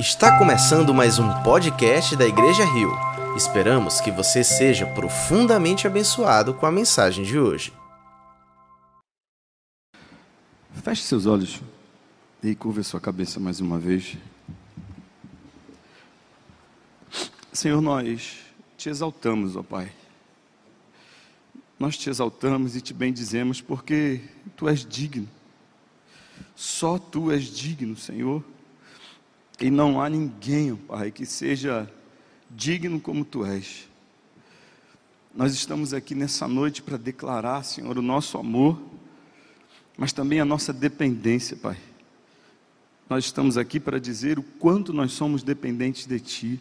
Está começando mais um podcast da Igreja Rio. Esperamos que você seja profundamente abençoado com a mensagem de hoje. Feche seus olhos e curva sua cabeça mais uma vez. Senhor, nós te exaltamos, ó Pai. Nós te exaltamos e te bendizemos porque tu és digno. Só tu és digno, Senhor. E não há ninguém, Pai, que seja digno como tu és. Nós estamos aqui nessa noite para declarar, Senhor, o nosso amor, mas também a nossa dependência, Pai. Nós estamos aqui para dizer o quanto nós somos dependentes de Ti,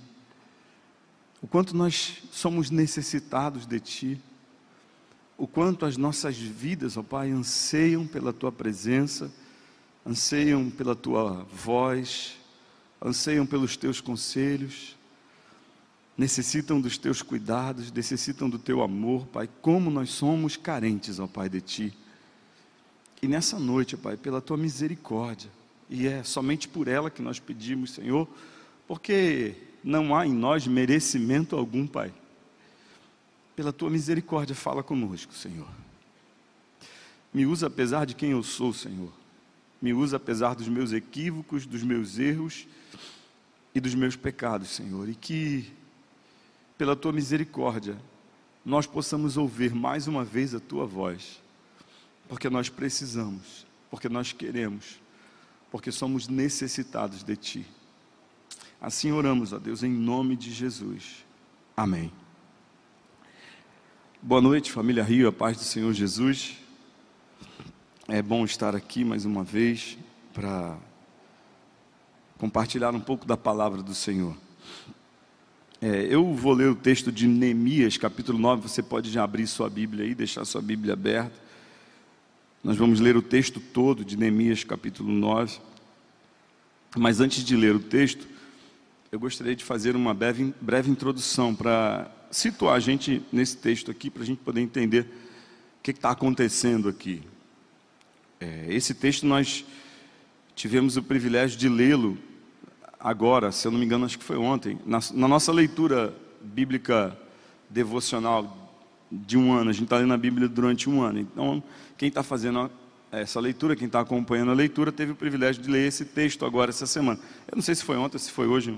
o quanto nós somos necessitados de Ti, o quanto as nossas vidas, ó Pai, anseiam pela Tua presença, anseiam pela Tua voz, anseiam pelos teus conselhos, necessitam dos teus cuidados, necessitam do teu amor, Pai. Como nós somos carentes, ó Pai, de Ti. E nessa noite, Pai, pela Tua misericórdia, e é somente por ela que nós pedimos, Senhor, porque não há em nós merecimento algum, Pai. Pela Tua misericórdia, fala conosco, Senhor. Me usa apesar de quem eu sou, Senhor. Me usa apesar dos meus equívocos, dos meus erros e dos meus pecados, Senhor, e que, pela tua misericórdia, nós possamos ouvir mais uma vez a tua voz, porque nós precisamos, porque nós queremos, porque somos necessitados de ti. Assim oramos, ó Deus, em nome de Jesus. Amém. Boa noite, família Rio, a paz do Senhor Jesus. É bom estar aqui mais uma vez para compartilhar um pouco da palavra do Senhor. É, eu vou ler o texto de Neemias, capítulo 9. Você pode já abrir sua Bíblia aí, deixar sua Bíblia aberta. Nós vamos ler o texto todo de Neemias, capítulo 9. Mas antes de ler o texto, eu gostaria de fazer uma breve, breve introdução para situar a gente nesse texto aqui, para a gente poder entender o que está acontecendo aqui. É, esse texto nós tivemos o privilégio de lê-lo agora, se eu não me engano, acho que foi ontem, na, na nossa leitura bíblica devocional de um ano. A gente está lendo a Bíblia durante um ano. Então, quem está fazendo essa leitura, quem está acompanhando a leitura, teve o privilégio de ler esse texto agora, essa semana. Eu não sei se foi ontem, se foi hoje,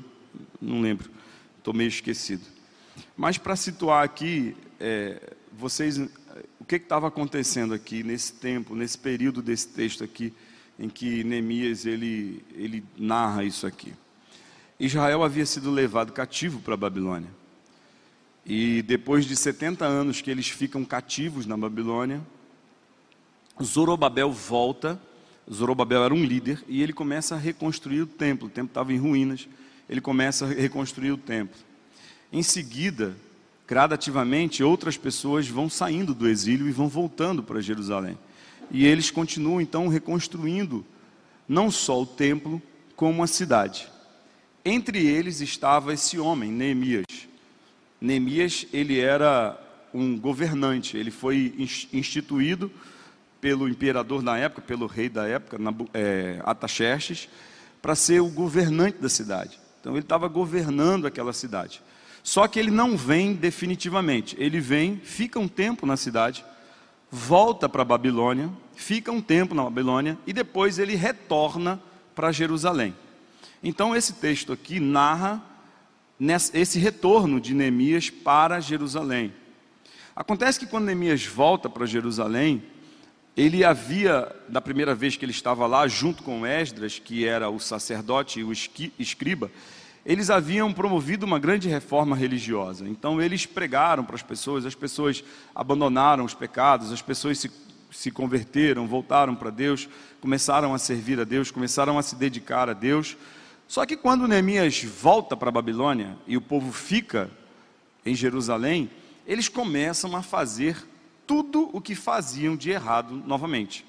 não lembro. Estou meio esquecido. Mas para situar aqui, é, vocês, que estava acontecendo aqui nesse tempo, nesse período desse texto aqui, em que Neemias ele, ele narra isso aqui. Israel havia sido levado cativo para a Babilônia. E depois de 70 anos que eles ficam cativos na Babilônia, Zorobabel volta. Zorobabel era um líder e ele começa a reconstruir o templo. O templo estava em ruínas. Ele começa a reconstruir o templo. Em seguida, gradativamente, outras pessoas vão saindo do exílio e vão voltando para Jerusalém. E eles continuam então reconstruindo não só o templo, como a cidade. Entre eles estava esse homem, Neemias. Neemias, ele era um governante, ele foi instituído pelo imperador na época, pelo rei da época, é, Ataxerxes, para ser o governante da cidade. Então ele estava governando aquela cidade. Só que ele não vem definitivamente. Ele vem, fica um tempo na cidade, volta para a Babilônia, fica um tempo na Babilônia e depois ele retorna para Jerusalém. Então, esse texto aqui narra esse retorno de Neemias para Jerusalém. Acontece que quando Neemias volta para Jerusalém, ele havia, da primeira vez que ele estava lá, junto com Esdras, que era o sacerdote e o escriba, eles haviam promovido uma grande reforma religiosa. Então, eles pregaram para as pessoas, as pessoas abandonaram os pecados, as pessoas se, se converteram, voltaram para Deus, começaram a servir a Deus, começaram a se dedicar a Deus. Só que quando Neemias volta para a Babilônia e o povo fica em Jerusalém, eles começam a fazer tudo o que faziam de errado novamente.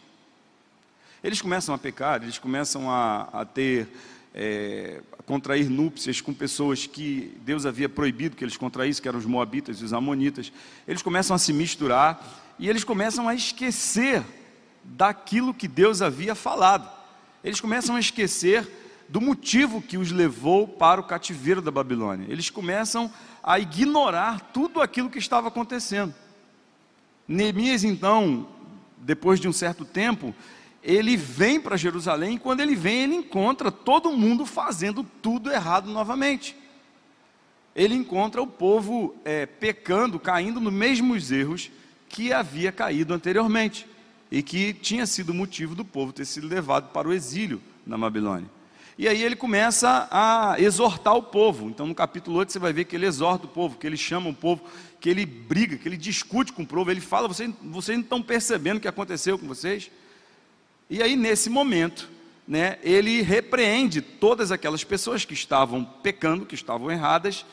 Eles começam a pecar, eles começam a, a ter, é, contrair núpcias com pessoas que Deus havia proibido que eles contraíssem, que eram os moabitas e os amonitas. Eles começam a se misturar e eles começam a esquecer daquilo que Deus havia falado. Eles começam a esquecer do motivo que os levou para o cativeiro da Babilônia. Eles começam a ignorar tudo aquilo que estava acontecendo. Neemias, então, depois de um certo tempo, ele vem para Jerusalém e quando ele vem, ele encontra todo mundo fazendo tudo errado novamente. Ele encontra o povo é, pecando, caindo nos mesmos erros que havia caído anteriormente e que tinha sido motivo do povo ter sido levado para o exílio na Babilônia. E aí ele começa a exortar o povo. Então, no capítulo 8, você vai ver que ele exorta o povo, que ele chama o povo, que ele briga, que ele discute com o povo. Ele fala: vocês, vocês não estão percebendo o que aconteceu com vocês? E aí, nesse momento, né, ele repreende todas aquelas pessoas que estavam pecando, que estavam erradas.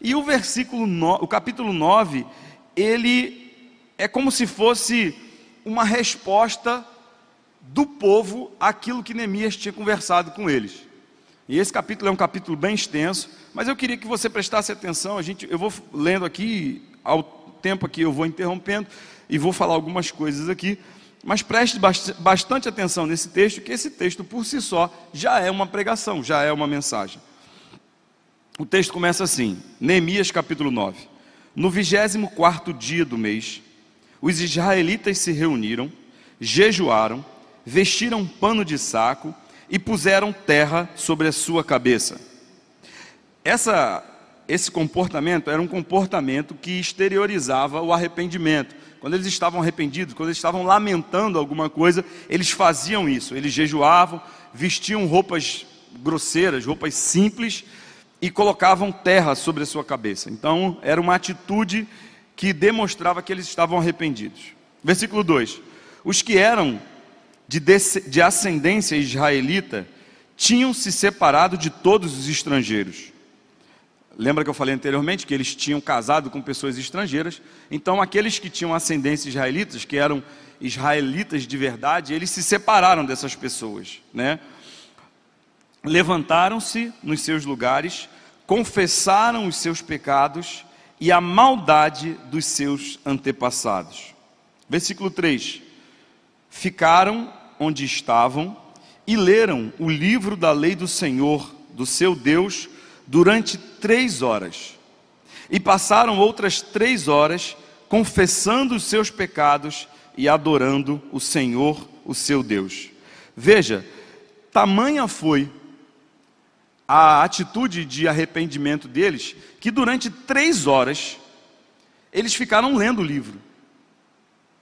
E o versículo, no, o capítulo 9, ele é como se fosse uma resposta do povo àquilo que Neemias tinha conversado com eles. E esse capítulo é um capítulo bem extenso, mas eu queria que você prestasse atenção. A gente, eu vou lendo aqui, ao tempo aqui eu vou interrompendo e vou falar algumas coisas aqui, mas preste bastante atenção nesse texto, que esse texto por si só já é uma pregação, já é uma mensagem. O texto começa assim, Neemias capítulo 9. No 24 dia do mês, os israelitas se reuniram, jejuaram, vestiram pano de saco e puseram terra sobre a sua cabeça. Essa, esse comportamento era um comportamento que exteriorizava o arrependimento. Quando eles estavam arrependidos, quando eles estavam lamentando alguma coisa, eles faziam isso. Eles jejuavam, vestiam roupas grosseiras, roupas simples e colocavam terra sobre a sua cabeça. Então, era uma atitude que demonstrava que eles estavam arrependidos. Versículo 2: Os que eram de, de ascendência israelita tinham se separado de todos os estrangeiros. Lembra que eu falei anteriormente que eles tinham casado com pessoas estrangeiras? Então, aqueles que tinham ascendência israelitas, que eram israelitas de verdade, eles se separaram dessas pessoas, né? Levantaram-se nos seus lugares, confessaram os seus pecados e a maldade dos seus antepassados. Versículo 3: Ficaram onde estavam e leram o livro da lei do Senhor, do seu Deus, durante três horas. E passaram outras três horas confessando os seus pecados e adorando o Senhor, o seu Deus. Veja, tamanha foi a atitude de arrependimento deles, que durante três horas eles ficaram lendo o livro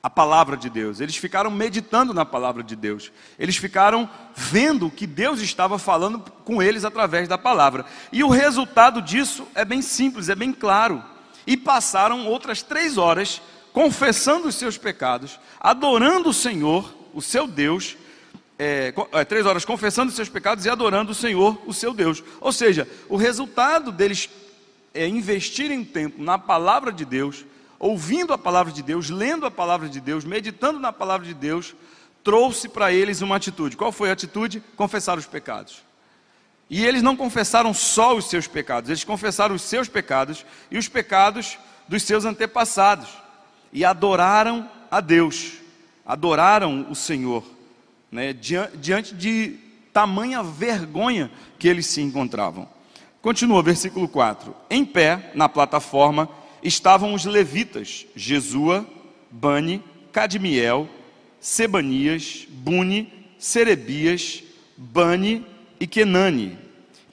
a palavra de Deus, eles ficaram meditando na palavra de Deus, eles ficaram vendo que Deus estava falando com eles através da palavra, e o resultado disso é bem simples, é bem claro. E passaram outras três horas confessando os seus pecados, adorando o Senhor, o seu Deus, é, é, três horas confessando os seus pecados e adorando o Senhor, o seu Deus. Ou seja, o resultado deles é investirem tempo na palavra de Deus ouvindo a palavra de Deus, lendo a palavra de Deus, meditando na palavra de Deus, trouxe para eles uma atitude. Qual foi a atitude? Confessar os pecados. E eles não confessaram só os seus pecados, eles confessaram os seus pecados e os pecados dos seus antepassados. E adoraram a Deus, adoraram o Senhor, né, diante de tamanha vergonha que eles se encontravam. Continua, versículo 4: Em pé, na plataforma, estavam os levitas, Jesua, Bani, Cadmiel, Sebanias, Buni, Serebias, Bani e Kenani,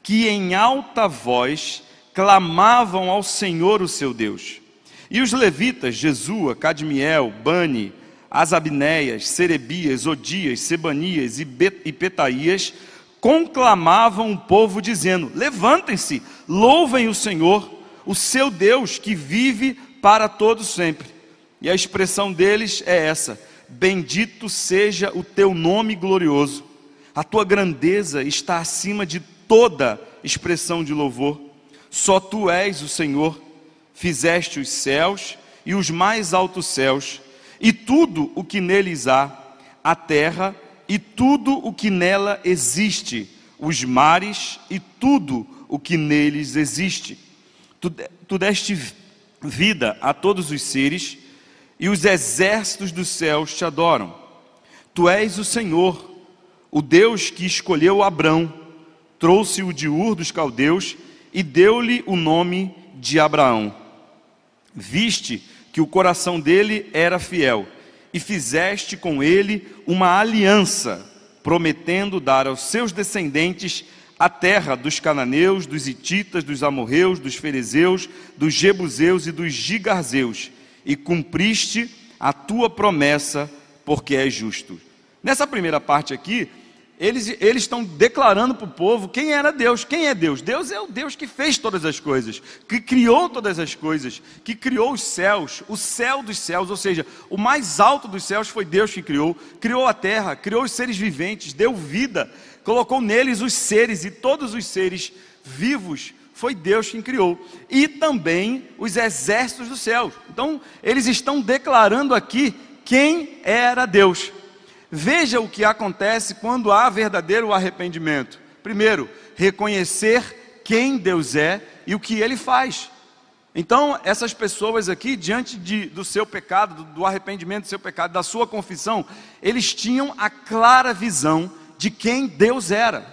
que em alta voz clamavam ao Senhor o seu Deus. E os levitas, Jesua, Cadmiel, Bani, Asabneias, Serebias, Odias, Sebanias e, e Petaías, conclamavam o povo dizendo: Levantem-se, louvem o Senhor, o seu Deus que vive para todos sempre. E a expressão deles é essa: Bendito seja o teu nome glorioso. A tua grandeza está acima de toda expressão de louvor. Só tu és o Senhor. Fizeste os céus e os mais altos céus, e tudo o que neles há, a terra e tudo o que nela existe, os mares e tudo o que neles existe Tu, tu deste vida a todos os seres, e os exércitos dos céus te adoram. Tu és o Senhor, o Deus que escolheu Abrão, trouxe-o de Ur dos caldeus e deu-lhe o nome de Abraão. Viste que o coração dele era fiel e fizeste com ele uma aliança, prometendo dar aos seus descendentes a terra dos cananeus, dos ititas, dos amorreus, dos ferezeus, dos jebuseus e dos gigarzeus, e cumpriste a tua promessa, porque és justo. Nessa primeira parte aqui, eles, eles estão declarando para o povo quem era Deus. Quem é Deus? Deus é o Deus que fez todas as coisas, que criou todas as coisas, que criou os céus, o céu dos céus, ou seja, o mais alto dos céus foi Deus que criou, criou a terra, criou os seres viventes, deu vida, colocou neles os seres e todos os seres vivos foi Deus quem criou, e também os exércitos dos céus. Então, eles estão declarando aqui quem era Deus. Veja o que acontece quando há verdadeiro arrependimento. Primeiro, reconhecer quem Deus é e o que ele faz. Então, essas pessoas aqui, diante de, do seu pecado, do, do arrependimento do seu pecado, da sua confissão, eles tinham a clara visão de quem Deus era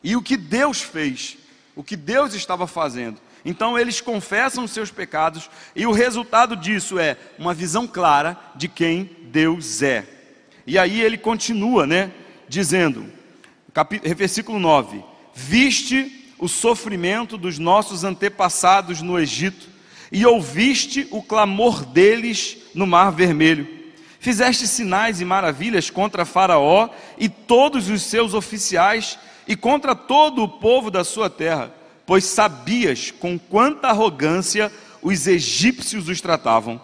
e o que Deus fez, o que Deus estava fazendo. Então eles confessam os seus pecados e o resultado disso é uma visão clara de quem Deus é. E aí ele continua, né, dizendo, versículo 9: Viste o sofrimento dos nossos antepassados no Egito e ouviste o clamor deles no Mar Vermelho. Fizeste sinais e maravilhas contra Faraó e todos os seus oficiais e contra todo o povo da sua terra, pois sabias com quanta arrogância os egípcios os tratavam.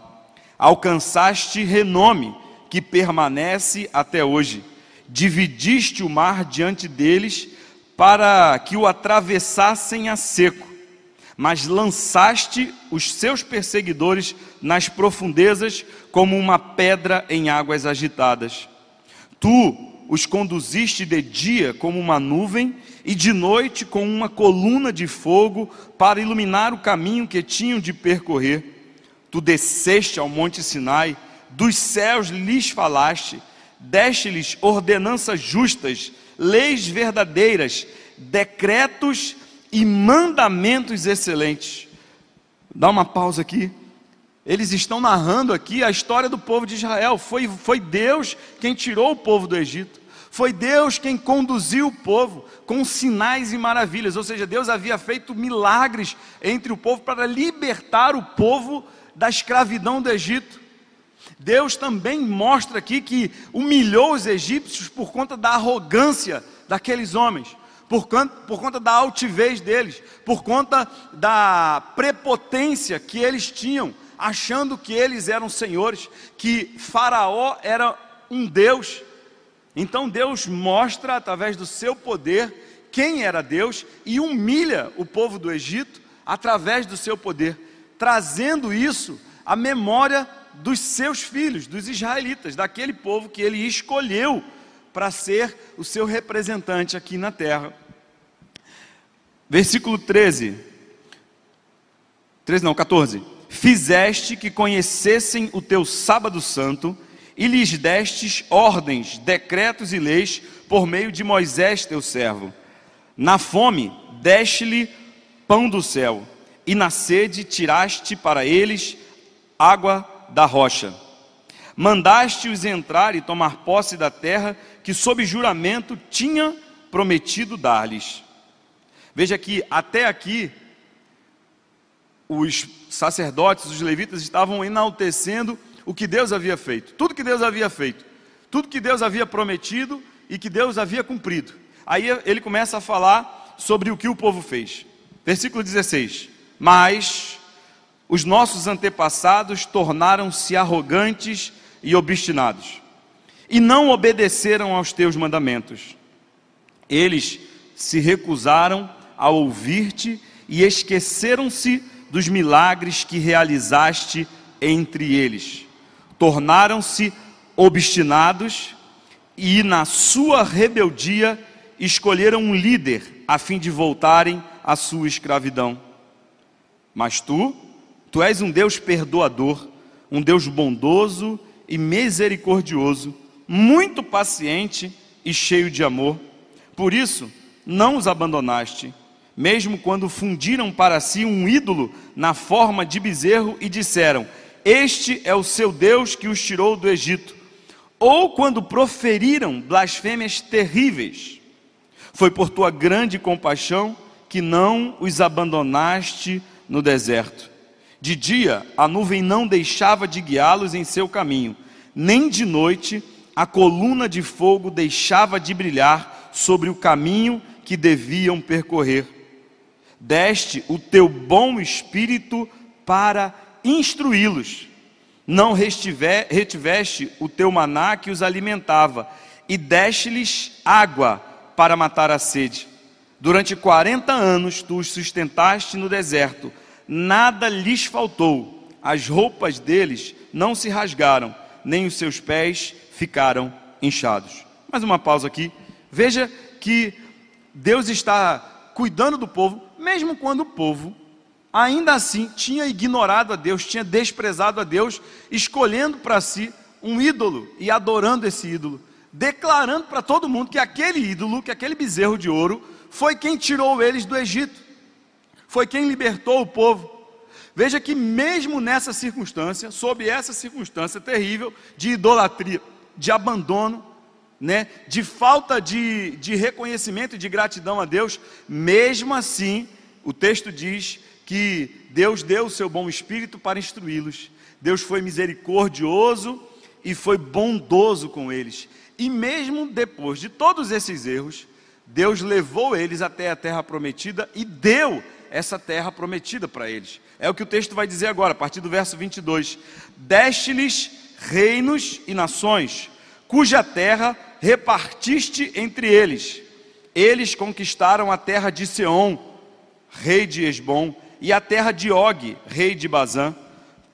Alcançaste renome que permanece até hoje. Dividiste o mar diante deles para que o atravessassem a seco, mas lançaste os seus perseguidores nas profundezas como uma pedra em águas agitadas. Tu os conduziste de dia como uma nuvem e de noite com uma coluna de fogo para iluminar o caminho que tinham de percorrer. Tu desceste ao monte Sinai dos céus lhes falaste, deste-lhes ordenanças justas, leis verdadeiras, decretos e mandamentos excelentes. Dá uma pausa aqui. Eles estão narrando aqui a história do povo de Israel. Foi, foi Deus quem tirou o povo do Egito. Foi Deus quem conduziu o povo com sinais e maravilhas. Ou seja, Deus havia feito milagres entre o povo para libertar o povo da escravidão do Egito. Deus também mostra aqui que humilhou os egípcios por conta da arrogância daqueles homens, por conta, por conta da altivez deles, por conta da prepotência que eles tinham, achando que eles eram senhores, que Faraó era um Deus. Então Deus mostra através do seu poder quem era Deus e humilha o povo do Egito através do seu poder, trazendo isso à memória dos seus filhos, dos israelitas, daquele povo que ele escolheu para ser o seu representante aqui na terra. Versículo 13. 13 não, 14. Fizeste que conhecessem o teu sábado santo e lhes destes ordens, decretos e leis por meio de Moisés, teu servo. Na fome deste-lhe pão do céu, e na sede tiraste para eles água da rocha. Mandaste-os entrar e tomar posse da terra que, sob juramento, tinha prometido dar-lhes. Veja que até aqui, os sacerdotes, os levitas estavam enaltecendo o que Deus havia feito, tudo que Deus havia feito, tudo que Deus havia prometido e que Deus havia cumprido. Aí ele começa a falar sobre o que o povo fez. Versículo 16: Mas os nossos antepassados tornaram-se arrogantes e obstinados, e não obedeceram aos teus mandamentos. Eles se recusaram a ouvir-te e esqueceram-se dos milagres que realizaste entre eles. Tornaram-se obstinados e, na sua rebeldia, escolheram um líder a fim de voltarem à sua escravidão. Mas tu, Tu és um Deus perdoador, um Deus bondoso e misericordioso, muito paciente e cheio de amor. Por isso, não os abandonaste, mesmo quando fundiram para si um ídolo na forma de bezerro e disseram: Este é o seu Deus que os tirou do Egito. Ou quando proferiram blasfêmias terríveis. Foi por tua grande compaixão que não os abandonaste no deserto. De dia a nuvem não deixava de guiá-los em seu caminho, nem de noite a coluna de fogo deixava de brilhar sobre o caminho que deviam percorrer. Deste o teu bom espírito para instruí-los. Não retiveste o teu maná que os alimentava, e deste-lhes água para matar a sede. Durante quarenta anos tu os sustentaste no deserto, nada lhes faltou, as roupas deles não se rasgaram, nem os seus pés ficaram inchados. Mais uma pausa aqui. Veja que Deus está cuidando do povo, mesmo quando o povo, ainda assim, tinha ignorado a Deus, tinha desprezado a Deus, escolhendo para si um ídolo e adorando esse ídolo, declarando para todo mundo que aquele ídolo, que aquele bezerro de ouro, foi quem tirou eles do Egito, foi quem libertou o povo. Veja que, mesmo nessa circunstância, sob essa circunstância terrível de idolatria, de abandono, né, de falta de, de reconhecimento e de gratidão a Deus, mesmo assim, o texto diz que Deus deu o seu bom espírito para instruí-los. Deus foi misericordioso e foi bondoso com eles. E mesmo depois de todos esses erros, Deus levou eles até a terra prometida e deu essa terra prometida para eles. É o que o texto vai dizer agora, a partir do verso 22. Deste-lhes reinos e nações, cuja terra repartiste entre eles. Eles conquistaram a terra de Seom, rei de Esbom, e a terra de Og, rei de Bazã.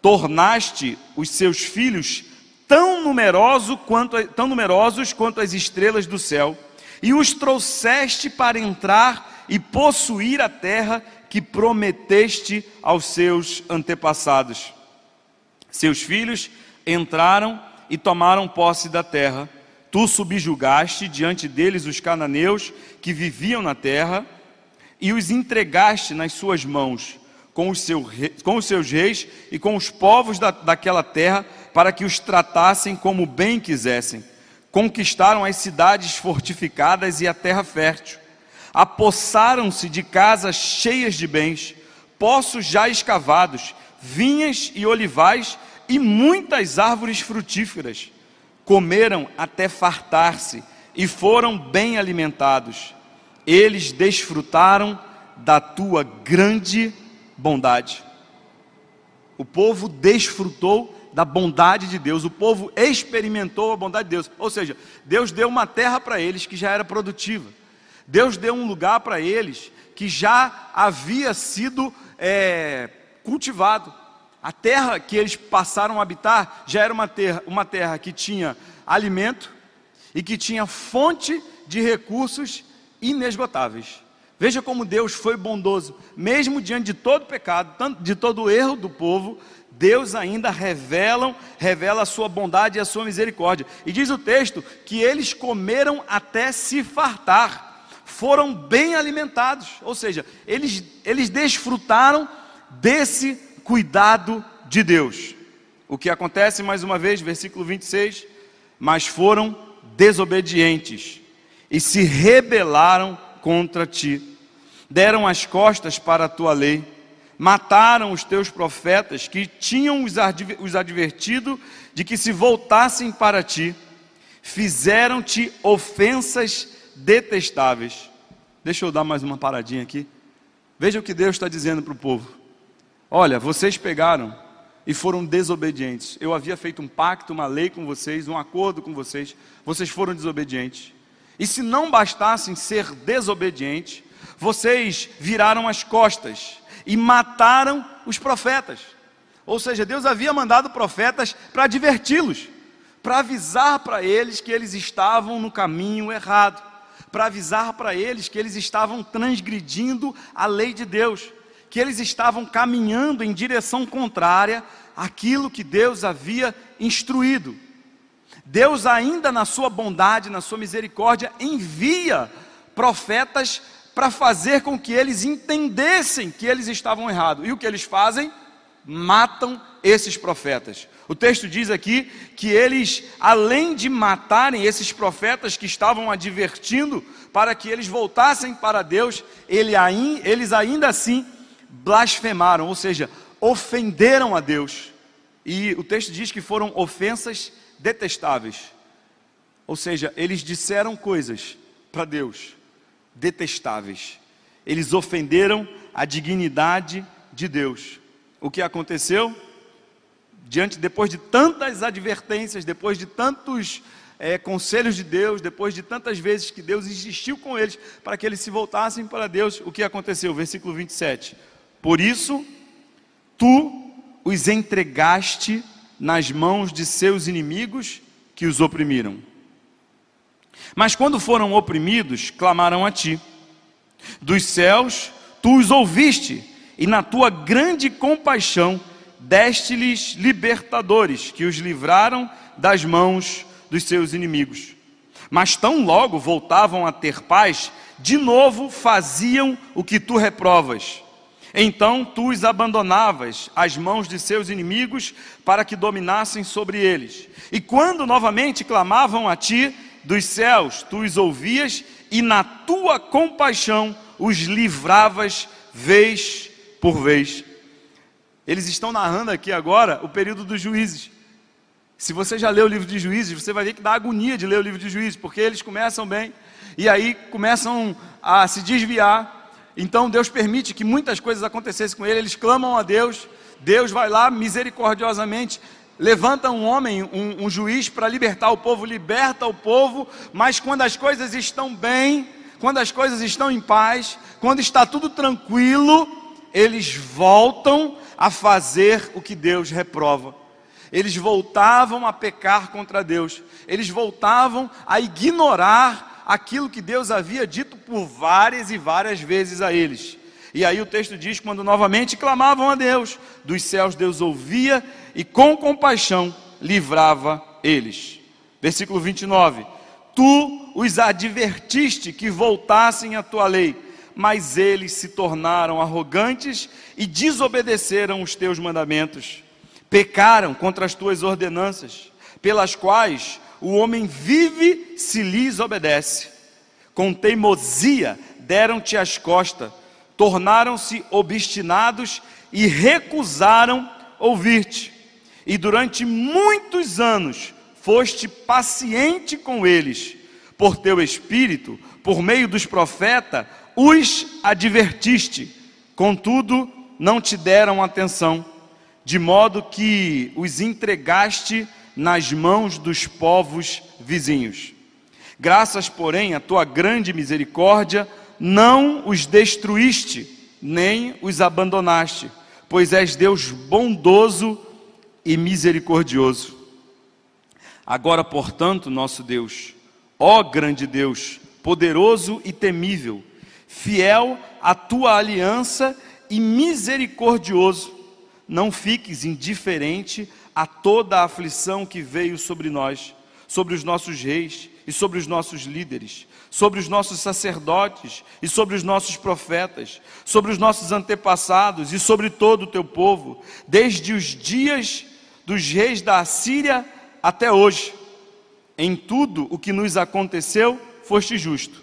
Tornaste os seus filhos tão, numeroso quanto, tão numerosos quanto as estrelas do céu, e os trouxeste para entrar e possuir a terra que prometeste aos seus antepassados. Seus filhos entraram e tomaram posse da terra. Tu subjugaste diante deles os cananeus que viviam na terra e os entregaste nas suas mãos com os, seu, com os seus reis e com os povos da, daquela terra para que os tratassem como bem quisessem. Conquistaram as cidades fortificadas e a terra fértil. Apossaram-se de casas cheias de bens, poços já escavados, vinhas e olivais e muitas árvores frutíferas. Comeram até fartar-se e foram bem alimentados. Eles desfrutaram da tua grande bondade. O povo desfrutou da bondade de Deus, o povo experimentou a bondade de Deus. Ou seja, Deus deu uma terra para eles que já era produtiva. Deus deu um lugar para eles que já havia sido é, cultivado. A terra que eles passaram a habitar já era uma terra, uma terra que tinha alimento e que tinha fonte de recursos inesgotáveis. Veja como Deus foi bondoso, mesmo diante de todo pecado, de todo erro do povo, Deus ainda revela, revela a sua bondade e a sua misericórdia. E diz o texto que eles comeram até se fartar, foram bem alimentados, ou seja, eles, eles desfrutaram desse cuidado de Deus. O que acontece mais uma vez, versículo 26, mas foram desobedientes e se rebelaram contra ti. Deram as costas para a tua lei, mataram os teus profetas que tinham os advertido de que se voltassem para ti, fizeram-te ofensas detestáveis. Deixa eu dar mais uma paradinha aqui. Veja o que Deus está dizendo para o povo. Olha, vocês pegaram e foram desobedientes. Eu havia feito um pacto, uma lei com vocês, um acordo com vocês. Vocês foram desobedientes. E se não bastassem ser desobedientes, vocês viraram as costas e mataram os profetas. Ou seja, Deus havia mandado profetas para adverti-los, para avisar para eles que eles estavam no caminho errado, para avisar para eles que eles estavam transgredindo a lei de Deus que eles estavam caminhando em direção contrária àquilo que Deus havia instruído. Deus, ainda na sua bondade, na sua misericórdia, envia profetas para fazer com que eles entendessem que eles estavam errados. E o que eles fazem? Matam esses profetas. O texto diz aqui que eles, além de matarem esses profetas que estavam advertindo para que eles voltassem para Deus, eles ainda assim blasfemaram, ou seja, ofenderam a Deus. E o texto diz que foram ofensas detestáveis. Ou seja, eles disseram coisas para Deus detestáveis. Eles ofenderam a dignidade de Deus. O que aconteceu? Diante, depois de tantas advertências, depois de tantos é, conselhos de Deus, depois de tantas vezes que Deus insistiu com eles para que eles se voltassem para Deus, o que aconteceu? Versículo 27. Por isso, tu os entregaste nas mãos de seus inimigos que os oprimiram. Mas quando foram oprimidos, clamaram a ti. Dos céus, tu os ouviste, e na tua grande compaixão, deste-lhes libertadores, que os livraram das mãos dos seus inimigos. Mas tão logo voltavam a ter paz, de novo faziam o que tu reprovas. Então tu os abandonavas às mãos de seus inimigos para que dominassem sobre eles. E quando novamente clamavam a ti dos céus, tu os ouvias e na tua compaixão os livravas vez por vez. Eles estão narrando aqui agora o período dos juízes. Se você já leu o livro de juízes, você vai ver que dá agonia de ler o livro de juízes, porque eles começam bem e aí começam a se desviar. Então Deus permite que muitas coisas acontecessem com eles, eles clamam a Deus, Deus vai lá misericordiosamente, levanta um homem, um, um juiz para libertar o povo, liberta o povo, mas quando as coisas estão bem, quando as coisas estão em paz, quando está tudo tranquilo, eles voltam a fazer o que Deus reprova. Eles voltavam a pecar contra Deus, eles voltavam a ignorar aquilo que Deus havia dito por várias e várias vezes a eles. E aí o texto diz: quando novamente clamavam a Deus, dos céus Deus ouvia e com compaixão livrava eles. Versículo 29. Tu os advertiste que voltassem à tua lei mas eles se tornaram arrogantes e desobedeceram os teus mandamentos. Pecaram contra as tuas ordenanças, pelas quais o homem vive se lhes obedece. Com teimosia deram-te as costas, tornaram-se obstinados e recusaram ouvir-te. E durante muitos anos foste paciente com eles, por teu espírito, por meio dos profetas, os advertiste, contudo não te deram atenção, de modo que os entregaste nas mãos dos povos vizinhos. Graças, porém, à tua grande misericórdia, não os destruíste, nem os abandonaste, pois és Deus bondoso e misericordioso. Agora, portanto, nosso Deus, ó grande Deus, poderoso e temível, fiel à tua aliança e misericordioso. Não fiques indiferente a toda a aflição que veio sobre nós, sobre os nossos reis e sobre os nossos líderes, sobre os nossos sacerdotes e sobre os nossos profetas, sobre os nossos antepassados e sobre todo o teu povo, desde os dias dos reis da Assíria até hoje. Em tudo o que nos aconteceu, foste justo.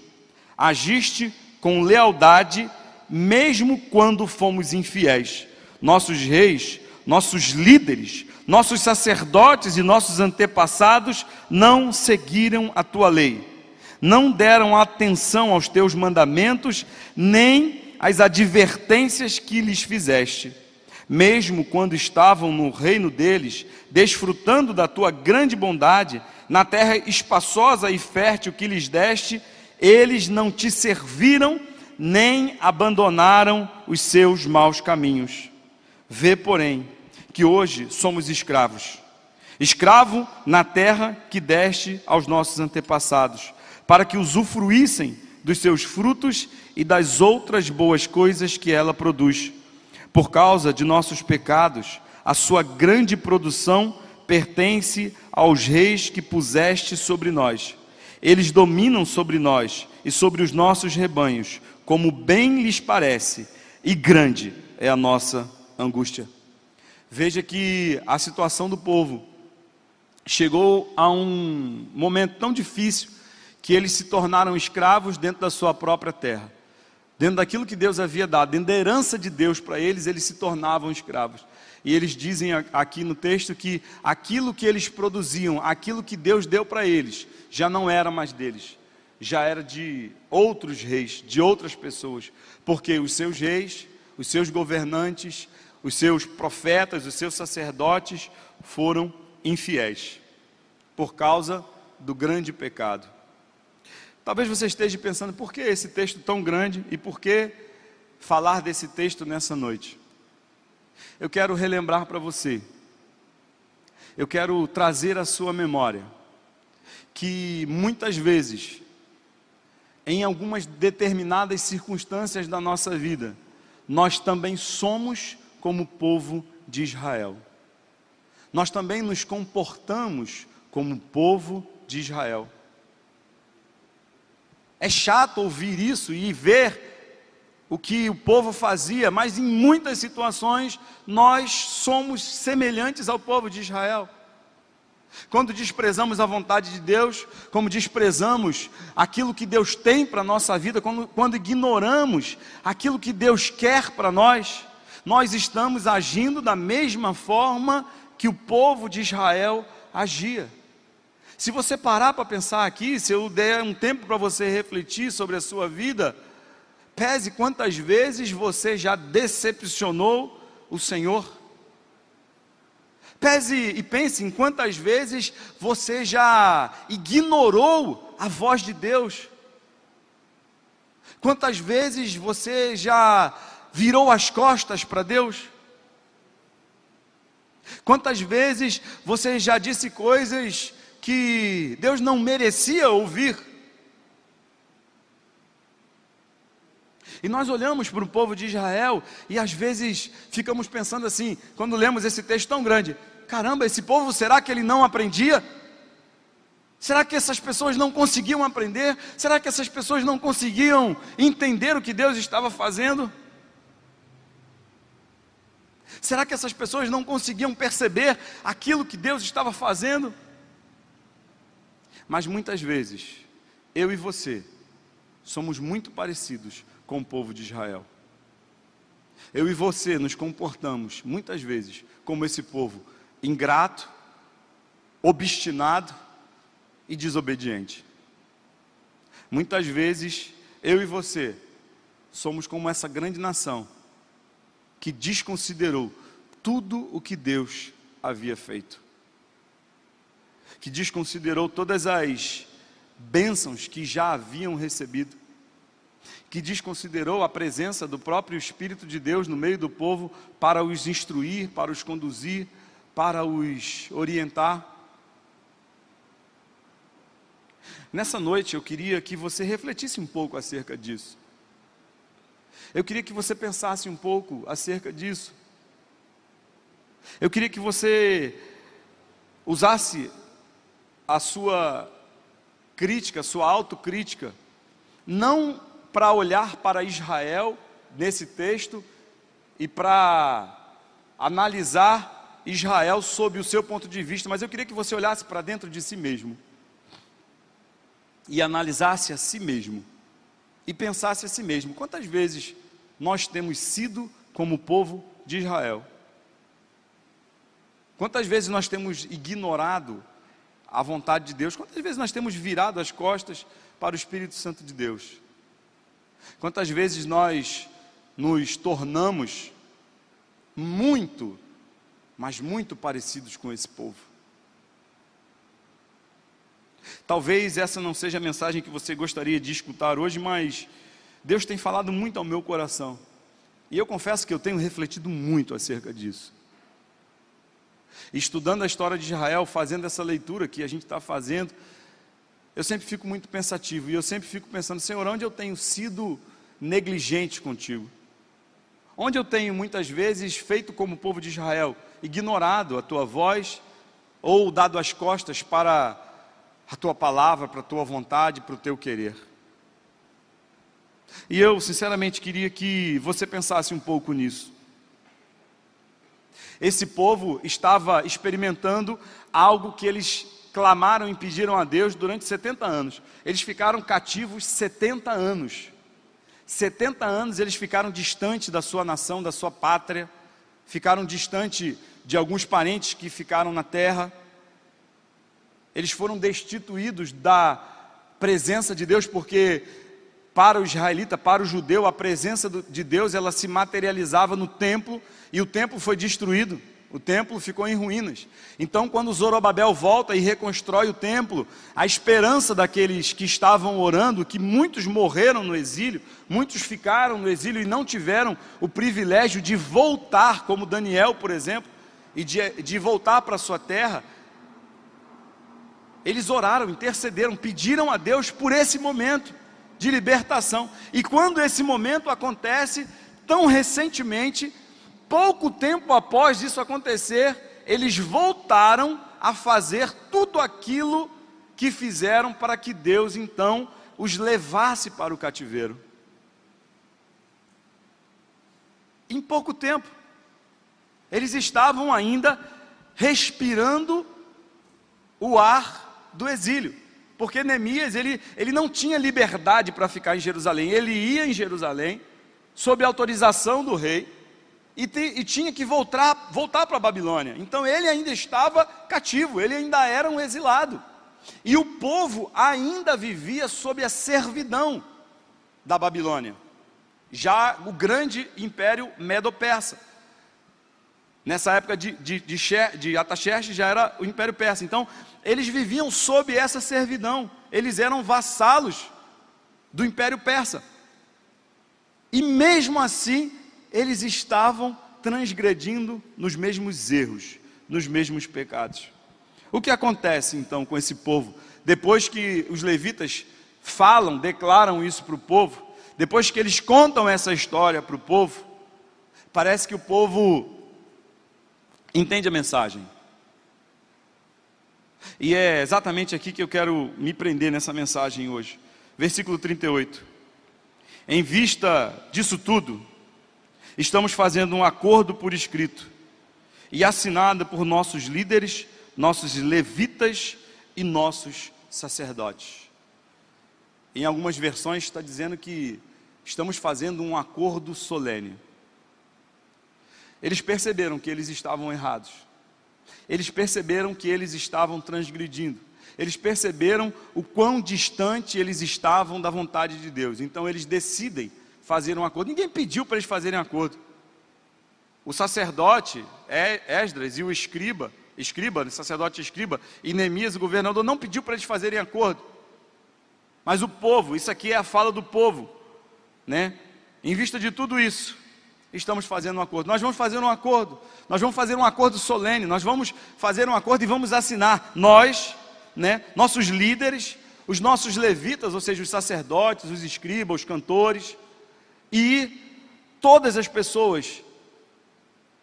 Agiste com lealdade, mesmo quando fomos infiéis. Nossos reis, nossos líderes, nossos sacerdotes e nossos antepassados não seguiram a tua lei, não deram atenção aos teus mandamentos, nem às advertências que lhes fizeste. Mesmo quando estavam no reino deles, desfrutando da tua grande bondade, na terra espaçosa e fértil que lhes deste, eles não te serviram, nem abandonaram os seus maus caminhos. Vê, porém, que hoje somos escravos. Escravo na terra que deste aos nossos antepassados, para que usufruíssem dos seus frutos e das outras boas coisas que ela produz. Por causa de nossos pecados, a sua grande produção pertence aos reis que puseste sobre nós eles dominam sobre nós e sobre os nossos rebanhos, como bem lhes parece, e grande é a nossa angústia. Veja que a situação do povo chegou a um momento tão difícil que eles se tornaram escravos dentro da sua própria terra. Dentro daquilo que Deus havia dado, dentro da herança de Deus para eles, eles se tornavam escravos. E eles dizem aqui no texto que aquilo que eles produziam, aquilo que Deus deu para eles, já não era mais deles, já era de outros reis, de outras pessoas, porque os seus reis, os seus governantes, os seus profetas, os seus sacerdotes foram infiéis, por causa do grande pecado. Talvez você esteja pensando, por que esse texto tão grande e por que falar desse texto nessa noite? Eu quero relembrar para você, eu quero trazer à sua memória, que muitas vezes, em algumas determinadas circunstâncias da nossa vida, nós também somos como povo de Israel. Nós também nos comportamos como povo de Israel. É chato ouvir isso e ver o que o povo fazia, mas em muitas situações nós somos semelhantes ao povo de Israel. Quando desprezamos a vontade de Deus, como desprezamos aquilo que Deus tem para a nossa vida, quando, quando ignoramos aquilo que Deus quer para nós, nós estamos agindo da mesma forma que o povo de Israel agia. Se você parar para pensar aqui, se eu der um tempo para você refletir sobre a sua vida, pese quantas vezes você já decepcionou o Senhor. Pese e pense em quantas vezes você já ignorou a voz de Deus. Quantas vezes você já virou as costas para Deus? Quantas vezes você já disse coisas que Deus não merecia ouvir? E nós olhamos para o povo de Israel e às vezes ficamos pensando assim, quando lemos esse texto tão grande: caramba, esse povo, será que ele não aprendia? Será que essas pessoas não conseguiam aprender? Será que essas pessoas não conseguiam entender o que Deus estava fazendo? Será que essas pessoas não conseguiam perceber aquilo que Deus estava fazendo? Mas muitas vezes, eu e você somos muito parecidos com o povo de Israel. Eu e você nos comportamos muitas vezes como esse povo ingrato, obstinado e desobediente. Muitas vezes eu e você somos como essa grande nação que desconsiderou tudo o que Deus havia feito, que desconsiderou todas as bênçãos que já haviam recebido, que desconsiderou a presença do próprio Espírito de Deus no meio do povo para os instruir, para os conduzir, para os orientar. Nessa noite eu queria que você refletisse um pouco acerca disso. Eu queria que você pensasse um pouco acerca disso. Eu queria que você usasse a sua crítica, sua autocrítica, não para olhar para Israel nesse texto e para analisar Israel sob o seu ponto de vista, mas eu queria que você olhasse para dentro de si mesmo e analisasse a si mesmo e pensasse a si mesmo: quantas vezes nós temos sido como o povo de Israel? Quantas vezes nós temos ignorado a vontade de Deus? Quantas vezes nós temos virado as costas para o Espírito Santo de Deus? Quantas vezes nós nos tornamos muito, mas muito parecidos com esse povo? Talvez essa não seja a mensagem que você gostaria de escutar hoje, mas Deus tem falado muito ao meu coração. E eu confesso que eu tenho refletido muito acerca disso. Estudando a história de Israel, fazendo essa leitura que a gente está fazendo, eu sempre fico muito pensativo e eu sempre fico pensando, Senhor, onde eu tenho sido negligente contigo? Onde eu tenho muitas vezes feito como o povo de Israel, ignorado a tua voz ou dado as costas para a tua palavra, para a tua vontade, para o teu querer? E eu, sinceramente, queria que você pensasse um pouco nisso. Esse povo estava experimentando algo que eles clamaram e pediram a Deus durante 70 anos. Eles ficaram cativos 70 anos. 70 anos eles ficaram distante da sua nação, da sua pátria, ficaram distante de alguns parentes que ficaram na terra. Eles foram destituídos da presença de Deus, porque para o israelita, para o judeu, a presença de Deus ela se materializava no templo e o templo foi destruído. O templo ficou em ruínas. Então, quando Zorobabel volta e reconstrói o templo, a esperança daqueles que estavam orando, que muitos morreram no exílio, muitos ficaram no exílio e não tiveram o privilégio de voltar, como Daniel, por exemplo, e de, de voltar para sua terra, eles oraram, intercederam, pediram a Deus por esse momento de libertação. E quando esse momento acontece, tão recentemente, pouco tempo após isso acontecer, eles voltaram a fazer tudo aquilo que fizeram para que Deus então os levasse para o cativeiro. Em pouco tempo, eles estavam ainda respirando o ar do exílio, porque Neemias ele, ele não tinha liberdade para ficar em Jerusalém, ele ia em Jerusalém sob autorização do rei e, te, e tinha que voltar, voltar para a Babilônia. Então ele ainda estava cativo, ele ainda era um exilado. E o povo ainda vivia sob a servidão da Babilônia, já o grande império medo-persa. Nessa época de, de, de, de Ataxerxes já era o império persa. Então, eles viviam sob essa servidão, eles eram vassalos do império persa. E mesmo assim, eles estavam transgredindo nos mesmos erros, nos mesmos pecados. O que acontece então com esse povo? Depois que os levitas falam, declaram isso para o povo, depois que eles contam essa história para o povo, parece que o povo entende a mensagem. E é exatamente aqui que eu quero me prender nessa mensagem hoje. Versículo 38. Em vista disso tudo, estamos fazendo um acordo por escrito e assinado por nossos líderes, nossos levitas e nossos sacerdotes. Em algumas versões está dizendo que estamos fazendo um acordo solene. Eles perceberam que eles estavam errados. Eles perceberam que eles estavam transgredindo. Eles perceberam o quão distante eles estavam da vontade de Deus. Então eles decidem fazer um acordo. Ninguém pediu para eles fazerem acordo. O sacerdote Esdras e o escriba, escriba, sacerdote escriba, e Neemias, o governador, não pediu para eles fazerem acordo. Mas o povo, isso aqui é a fala do povo, né? Em vista de tudo isso, estamos fazendo um acordo. Nós vamos fazer um acordo. Nós vamos fazer um acordo solene. Nós vamos fazer um acordo e vamos assinar. Nós, né, nossos líderes, os nossos levitas, ou seja, os sacerdotes, os escribas, os cantores, e todas as pessoas,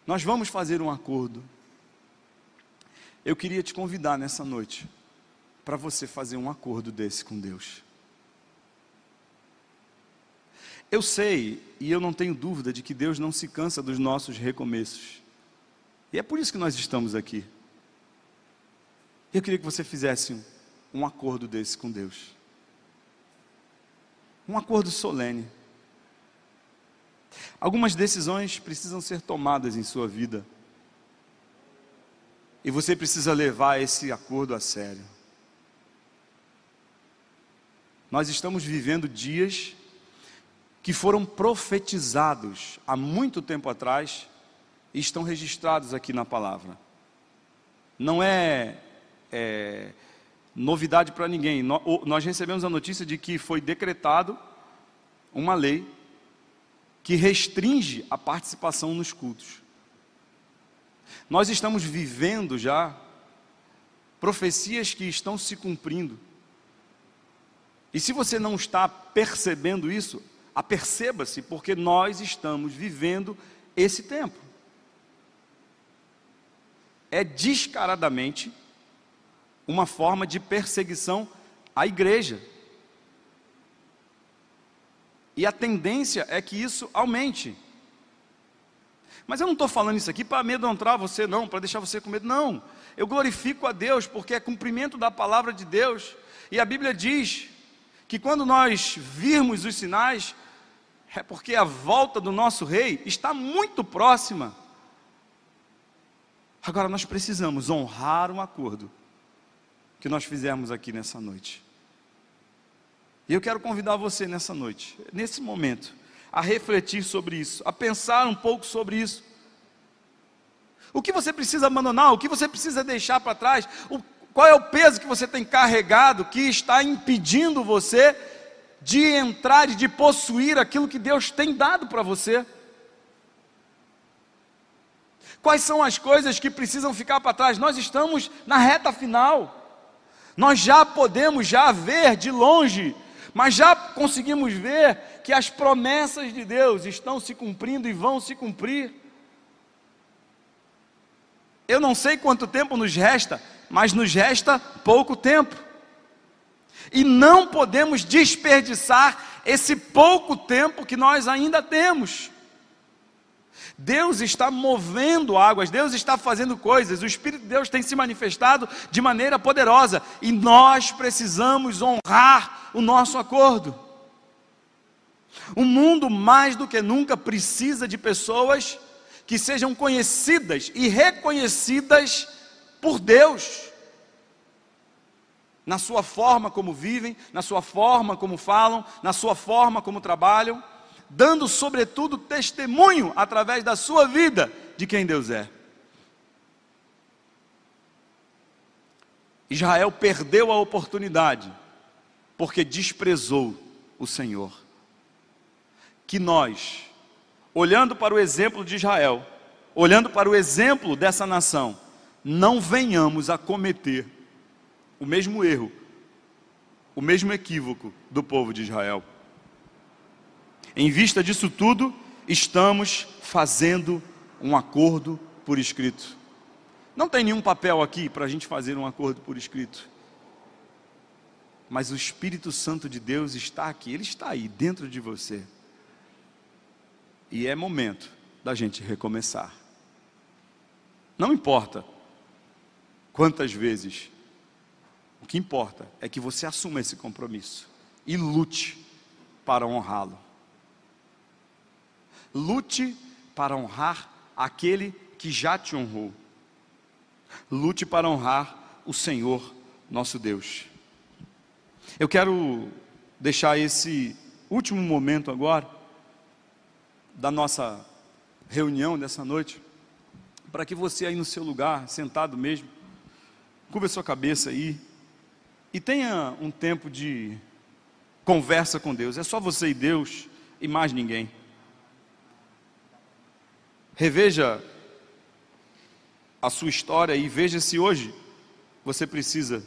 nós vamos fazer um acordo. Eu queria te convidar nessa noite para você fazer um acordo desse com Deus. Eu sei e eu não tenho dúvida de que Deus não se cansa dos nossos recomeços. E é por isso que nós estamos aqui. Eu queria que você fizesse um, um acordo desse com Deus. Um acordo solene. Algumas decisões precisam ser tomadas em sua vida. E você precisa levar esse acordo a sério. Nós estamos vivendo dias que foram profetizados há muito tempo atrás e estão registrados aqui na palavra. Não é, é novidade para ninguém. Nós recebemos a notícia de que foi decretado uma lei que restringe a participação nos cultos. Nós estamos vivendo já profecias que estão se cumprindo. E se você não está percebendo isso, aperceba-se, porque nós estamos vivendo esse tempo. É descaradamente uma forma de perseguição à igreja. E a tendência é que isso aumente. Mas eu não estou falando isso aqui para amedrontar você, não, para deixar você com medo, não. Eu glorifico a Deus porque é cumprimento da palavra de Deus. E a Bíblia diz que quando nós virmos os sinais, é porque a volta do nosso rei está muito próxima. Agora nós precisamos honrar um acordo que nós fizemos aqui nessa noite. E eu quero convidar você nessa noite, nesse momento, a refletir sobre isso, a pensar um pouco sobre isso. O que você precisa abandonar, o que você precisa deixar para trás, o, qual é o peso que você tem carregado que está impedindo você de entrar e de possuir aquilo que Deus tem dado para você? Quais são as coisas que precisam ficar para trás? Nós estamos na reta final. Nós já podemos já ver de longe, mas já conseguimos ver que as promessas de Deus estão se cumprindo e vão se cumprir. Eu não sei quanto tempo nos resta, mas nos resta pouco tempo. E não podemos desperdiçar esse pouco tempo que nós ainda temos. Deus está movendo águas, Deus está fazendo coisas, o Espírito de Deus tem se manifestado de maneira poderosa e nós precisamos honrar o nosso acordo. O mundo mais do que nunca precisa de pessoas que sejam conhecidas e reconhecidas por Deus, na sua forma como vivem, na sua forma como falam, na sua forma como trabalham, dando sobretudo testemunho através da sua vida de quem Deus é. Israel perdeu a oportunidade porque desprezou o Senhor. Que nós, olhando para o exemplo de Israel, olhando para o exemplo dessa nação, não venhamos a cometer o mesmo erro, o mesmo equívoco do povo de Israel. Em vista disso tudo, estamos fazendo um acordo por escrito. Não tem nenhum papel aqui para a gente fazer um acordo por escrito. Mas o Espírito Santo de Deus está aqui, ele está aí dentro de você. E é momento da gente recomeçar. Não importa quantas vezes, o que importa é que você assuma esse compromisso e lute para honrá-lo. Lute para honrar aquele que já te honrou. Lute para honrar o Senhor nosso Deus. Eu quero deixar esse último momento agora da nossa reunião dessa noite, para que você aí no seu lugar, sentado mesmo, curva sua cabeça aí e tenha um tempo de conversa com Deus. É só você e Deus e mais ninguém. Reveja a sua história e veja se hoje você precisa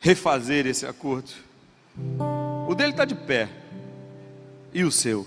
refazer esse acordo. O dele está de pé. E o seu?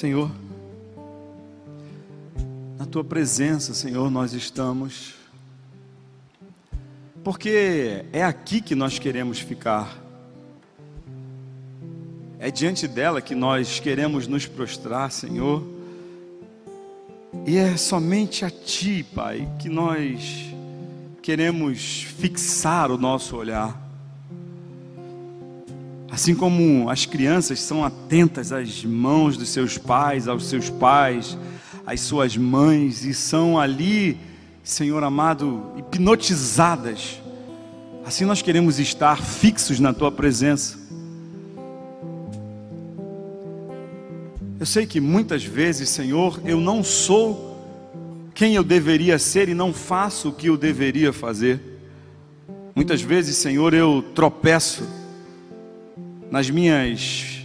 Senhor, na tua presença, Senhor, nós estamos, porque é aqui que nós queremos ficar, é diante dela que nós queremos nos prostrar, Senhor, e é somente a Ti, Pai, que nós queremos fixar o nosso olhar. Assim como as crianças são atentas às mãos dos seus pais, aos seus pais, às suas mães, e são ali, Senhor amado, hipnotizadas, assim nós queremos estar fixos na Tua presença. Eu sei que muitas vezes, Senhor, eu não sou quem eu deveria ser e não faço o que eu deveria fazer. Muitas vezes, Senhor, eu tropeço nas minhas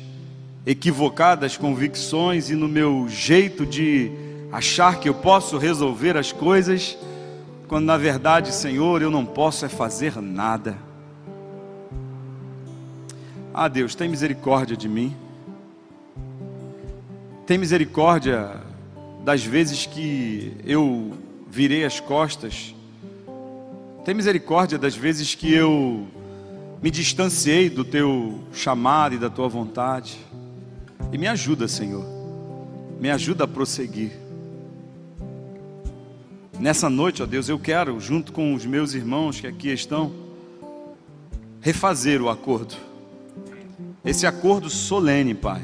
equivocadas convicções e no meu jeito de achar que eu posso resolver as coisas, quando na verdade, Senhor, eu não posso é fazer nada. Ah, Deus, tem misericórdia de mim. Tem misericórdia das vezes que eu virei as costas. Tem misericórdia das vezes que eu me distanciei do teu chamado e da tua vontade. E me ajuda, Senhor. Me ajuda a prosseguir. Nessa noite, ó Deus, eu quero, junto com os meus irmãos que aqui estão, refazer o acordo. Esse acordo solene, Pai,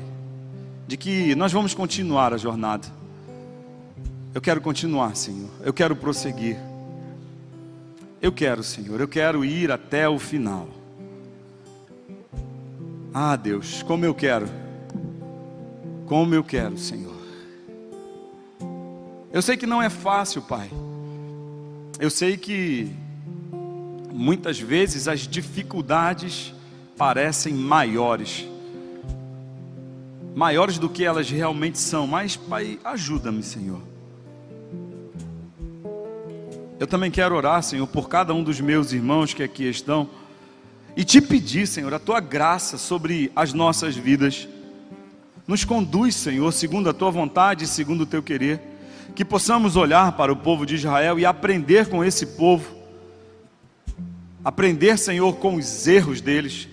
de que nós vamos continuar a jornada eu quero continuar, Senhor. Eu quero prosseguir. Eu quero, Senhor. Eu quero ir até o final. Ah, Deus, como eu quero. Como eu quero, Senhor. Eu sei que não é fácil, Pai. Eu sei que muitas vezes as dificuldades parecem maiores. Maiores do que elas realmente são. Mas, Pai, ajuda-me, Senhor. Eu também quero orar, Senhor, por cada um dos meus irmãos que aqui estão e te pedir, Senhor, a tua graça sobre as nossas vidas. Nos conduz, Senhor, segundo a tua vontade e segundo o teu querer. Que possamos olhar para o povo de Israel e aprender com esse povo. Aprender, Senhor, com os erros deles.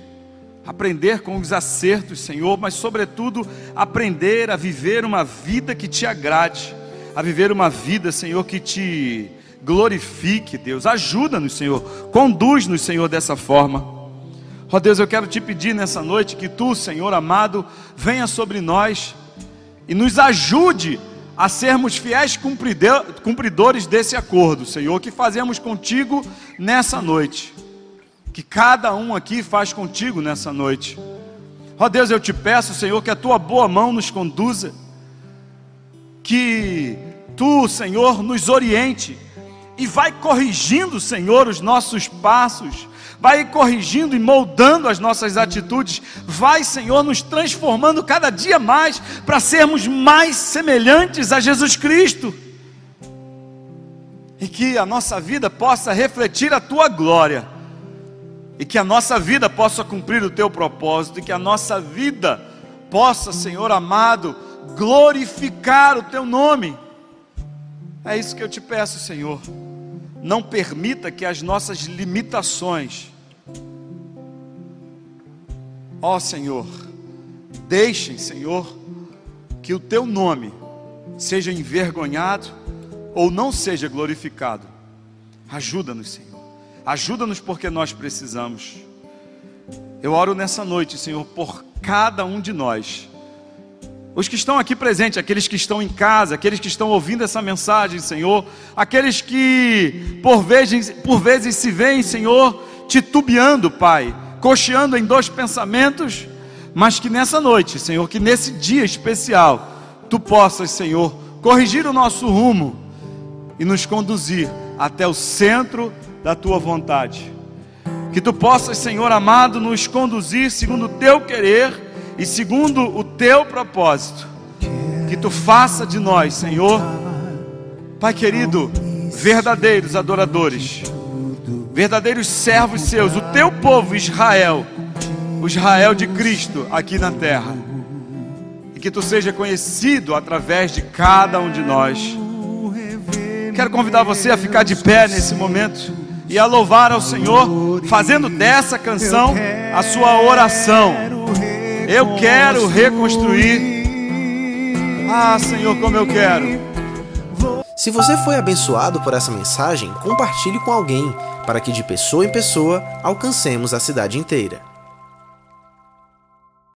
Aprender com os acertos, Senhor, mas, sobretudo, aprender a viver uma vida que te agrade. A viver uma vida, Senhor, que te glorifique, Deus. Ajuda-nos, Senhor. Conduz-nos, Senhor, dessa forma. Ó oh, Deus, eu quero te pedir nessa noite que tu, Senhor amado, venha sobre nós e nos ajude a sermos fiéis cumpridores desse acordo, Senhor, que fazemos contigo nessa noite. Que cada um aqui faz contigo nessa noite. Ó oh, Deus, eu te peço, Senhor, que a tua boa mão nos conduza. Que tu, Senhor, nos oriente e vai corrigindo, Senhor, os nossos passos, vai corrigindo e moldando as nossas atitudes, vai, Senhor, nos transformando cada dia mais para sermos mais semelhantes a Jesus Cristo. E que a nossa vida possa refletir a tua glória, e que a nossa vida possa cumprir o teu propósito, e que a nossa vida possa, Senhor amado, glorificar o teu nome. É isso que eu te peço, Senhor. Não permita que as nossas limitações, ó Senhor, deixem, Senhor, que o teu nome seja envergonhado ou não seja glorificado. Ajuda-nos, Senhor. Ajuda-nos porque nós precisamos. Eu oro nessa noite, Senhor, por cada um de nós os que estão aqui presentes, aqueles que estão em casa, aqueles que estão ouvindo essa mensagem, Senhor, aqueles que por vezes, por vezes se veem, Senhor, titubeando, Pai, cocheando em dois pensamentos, mas que nessa noite, Senhor, que nesse dia especial, Tu possas, Senhor, corrigir o nosso rumo e nos conduzir até o centro da Tua vontade. Que Tu possas, Senhor amado, nos conduzir segundo o Teu querer e segundo o teu propósito, que tu faça de nós, Senhor, Pai querido, verdadeiros adoradores, verdadeiros servos seus, o teu povo Israel, o Israel de Cristo aqui na terra. e que tu seja conhecido através de cada um de nós. Quero convidar você a ficar de pé nesse momento e a louvar ao Senhor, fazendo dessa canção a sua oração. Eu quero reconstruir. Ah, Senhor, como eu quero. Se você foi abençoado por essa mensagem, compartilhe com alguém, para que de pessoa em pessoa alcancemos a cidade inteira.